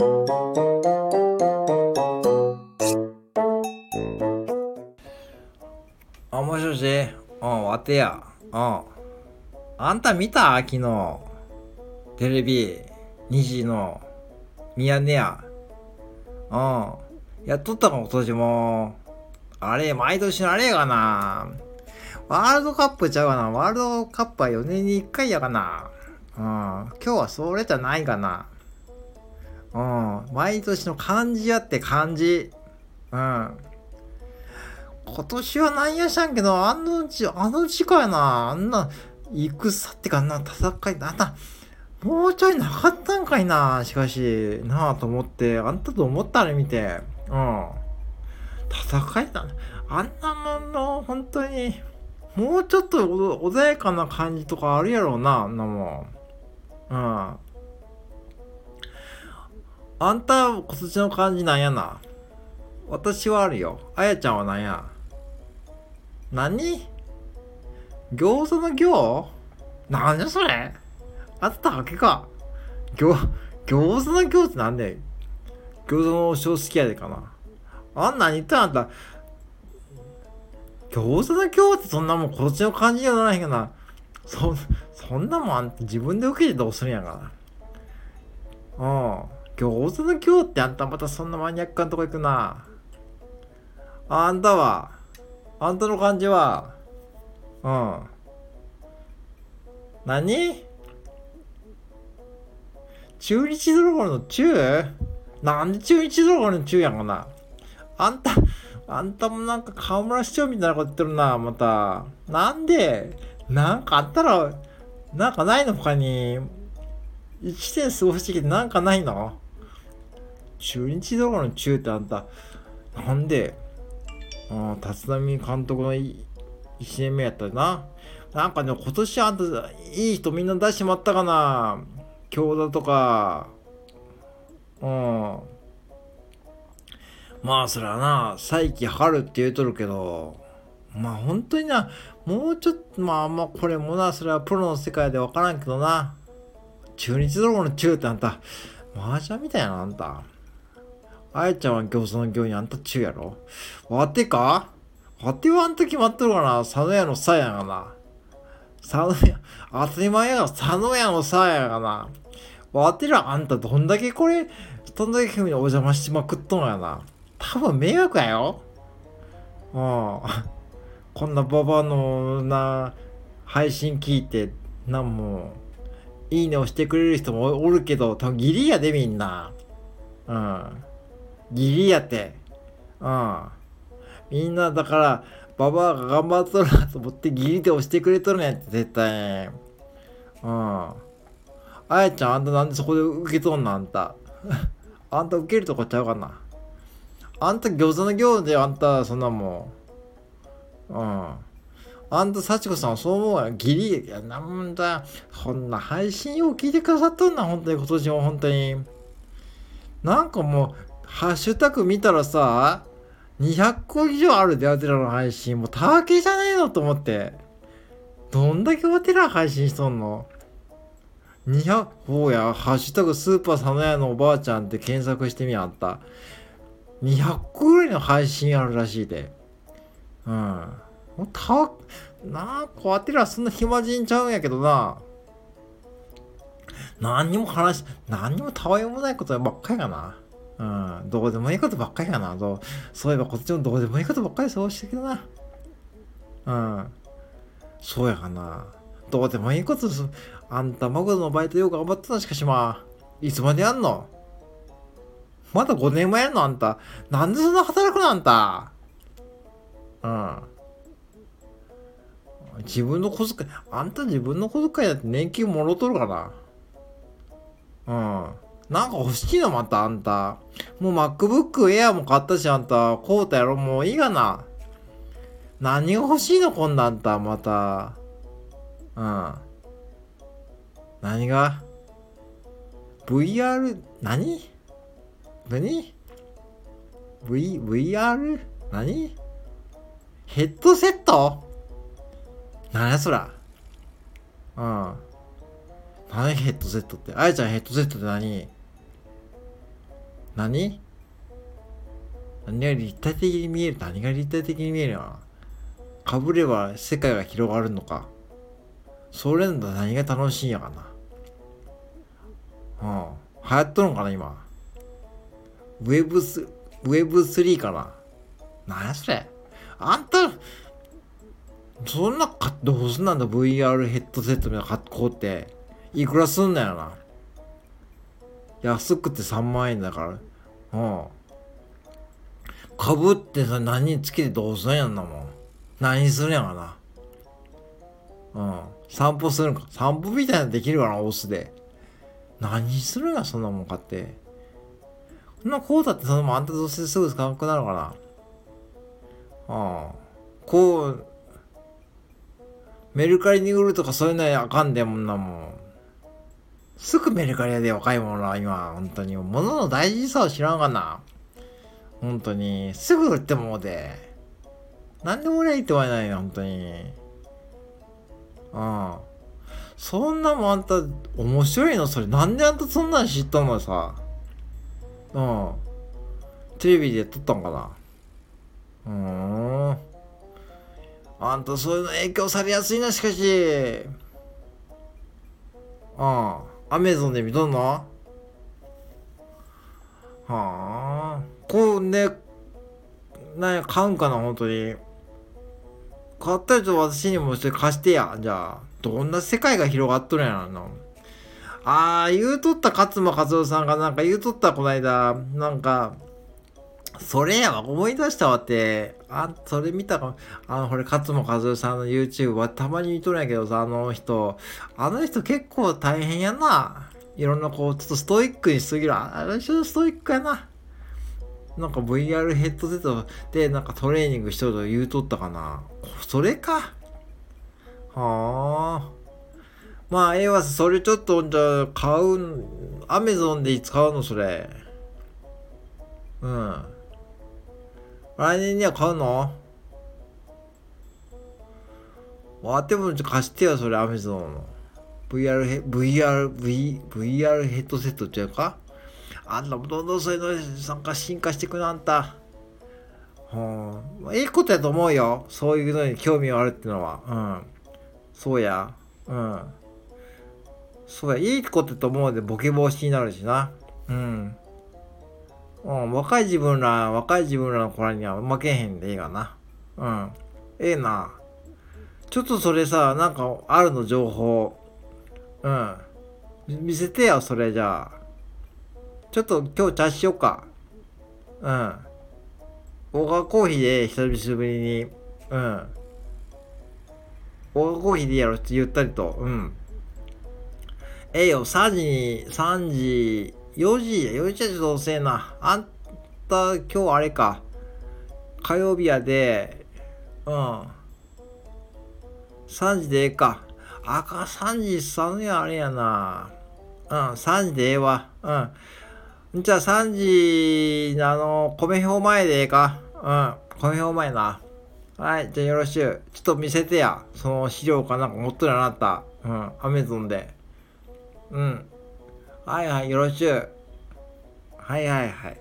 あ、もしもしうん、わてや。うん。あんた見た昨日。テレビ。2時の。ミヤネ屋。うん。やっとったか今年も。あれ、毎年のあれやがな。ワールドカップちゃうかな。ワールドカップは4年に1回やがな。うん。今日はそれじゃないかな。うん。毎年の漢字やって漢字。うん。今年はなんやしゃんけど、あのじ、あの時間やな。あんな、戦ってかな、戦い、あんな、もうちょいなかったんかいな。しかし、なあと思って、あんたと思ったら見て。うん。戦いだね。あんなもんの、本当に、もうちょっと穏やかな感じとかあるやろうな、あんなもん。うん。あんた、今年の感じなんやな？私はあるよ。あやちゃんはなんや？何？餃子の行なんじそれ？あったわけか。餃、餃子の行ってなんで？餃子の王将好きやでかな。あんなに言ったあんた。餃子の行ってそんなもんこっちの感じじゃないかな。そ、そんなもんあんた自分で受けてどうするんやから。うん。餃子の行ってあんたまたそんなマニアックなとこ行くな。あんたは、あんたの感じは、うん。何？中日ドラゴンの中？なんで中日ドラゴンの中やんかなあんた、あんたもなんか河村市長みたいなこと言ってるな、また。なんで？なんかあったら、なんかないの他に。1年過ごしてきてなんかないの？中日ドラゴの中ってあんた、なんでああ、立浪監督の1年目やったな。なんかね、今年あんた、いい人みんな出してもらったかな。京田とか。うん。まあ、そらな、再起春って言うとるけど、まあ本当にな、もうちょっと、まあまあこれもな、それはプロの世界でわからんけどな。中日ドラゴの中ってあんた、麻雀みたいなあんた。あやちゃんは餃子の行にあんた中やろ？わてか？わてはあんた決まっとるかな佐野屋のさやがな。佐野屋、当たり前やが佐野屋のさやがな。わてらあんたどんだけこれ、どんだけ君にお邪魔しまくっとんやな。多分迷惑やよ。うん。こんなババのな、配信聞いて、なんも、いいねをしてくれる人もおるけど、多分ギリやでみんな。うん。ギリやって。うん。みんなだから、ババアが頑張っとるなと思ってギリで押してくれとるんやって、絶対。うん。あやちゃん、あんたなんでそこで受け取んのあんた。あんた受けるとこちゃうかな。あんた餃子の餃子であんた、そんなもん。うん。あんた、幸子さんそう思うわ。ギリ、いや、なんだ、こんな配信を聞いてくださっとんな、本当に今年も本当に。なんかもう、ハッシュタグ見たらさ、200個以上あるで、アテラの配信。もう、たわけじゃねえのと思って。どんだけアテラ配信しとんの ?200、ほうや、ハッシュタグスーパー佐野屋のおばあちゃんって検索してみあった。200個ぐらいの配信あるらしいで。うん。もうたわ、なあ、アテラそんな暇人ちゃうんやけどな。何にも話、何にもたわいもないことばっかりかな。うん、どうでもいいことばっかりやな。そうそういえばこっちもどうでもいいことばっかりそうしてきたな。うん。そうやかな。どうでもいいことす。あんた、マグロのバイトよく頑張ってたしかしまあ、いつまでやんの？まだ5年もやんの？あんた。なんでそんな働くの？あんた。うん。自分の小遣い、あんた自分の小遣いだって年金もろとるかな。うん。なんか欲しいのまたあんた。もう MacBook Air も買ったしあんた。こうたやろ？もういいがな。何が欲しいの今度あんた。また。うん。何が ?VR? 何？何 ?V、VR? 何？ヘッドセット？何やそら。うん。何ヘッドセットって？あやちゃんヘッドセットって何？何？何が立体的に見える？何が立体的に見えるの？かぶれば世界が広がるのか？それんだ。何が楽しいんやかな？うん。流行っとるのかな今？ウェブスウェブ3かな？何やそれ？あんたそんなかどうすんなんだ？VR ヘッドセットみたいな格好って。いくらすんなよな？安くて3万円だから。うん。かぶってさ何につけてどうすんやんなもん。何するんやかな。うん。散歩するんか。散歩みたいなのできるかなオスで。何するんやそんなもん買って。そんなこうだってそのもあんたどうせすぐ使わなくなるかなああこうメルカリに売るとかそういうのはあかんでもんなもん。すぐメルカリで若いものは今本当に物の大事さを知らんかな。本当に。すぐ売ってもうでなんで俺は言って言わないの？本当に。ああそんなもんあんた面白いの？それ。なんであんたそんなん知ったのさ？うん。テレビで撮ったんかな？うーん。あんたそういうの影響されやすいなしかし。ああアメゾンで見とんの？はあ。こうねな買うんかな本当に。買ったやつ私にもして貸してや。じゃあどんな世界が広がっとるんやろな。ああ言うとった勝間和夫さんがなんか言うとったこないだなんかそれやわ思い出したわって。あそれ見たかあのこれ勝間和代さんの YouTube はたまに見とるんやけどさあの人。あの人結構大変やな。いろんなこうちょっとストイックにしすぎる。あの人ストイックやな。なんか VR ヘッドセット。でなんかトレーニングしとると言うとったかな。それか。はあ。まあええわそれちょっとじゃあ買うアメゾンでいつ買うのそれ。うん。来年には買うのわても貸してよそれアメゾンの VR ヘ VR V VR ヘッドセットっていうかあんなどんどんそういうの参加進化していくなあんたはあ、いいことやと思うよそういうのに興味があるってのはうんそうやうんそうやいいことやと思うでボケ防止になるしなうんうん、若い自分ら、若い自分らの子らには負けへんでいいがな。うん。ええな。ちょっとそれさ、なんかあるの情報。うん。見せてよ、それじゃあ。ちょっと今日茶しよっか。うん。オーガコーヒーで久しぶりに。うん。オーガコーヒーでやろうって言ったりと。うん。ええよ、3時に、3時、4時、4時はちょっと遅えな。あんた、今日あれか。火曜日やで、うん。3時でええか。あか、3時、3時あれやな。うん、3時でええわ。うん。じゃあ3時、あの、米表前でええか。うん、米表前な。はい、じゃあよろしゅう。ちょっと見せてや。その資料かなんか持っとるやなった。うん、アメゾンで。うん。はいはい、よろしゅう。はいはいはい。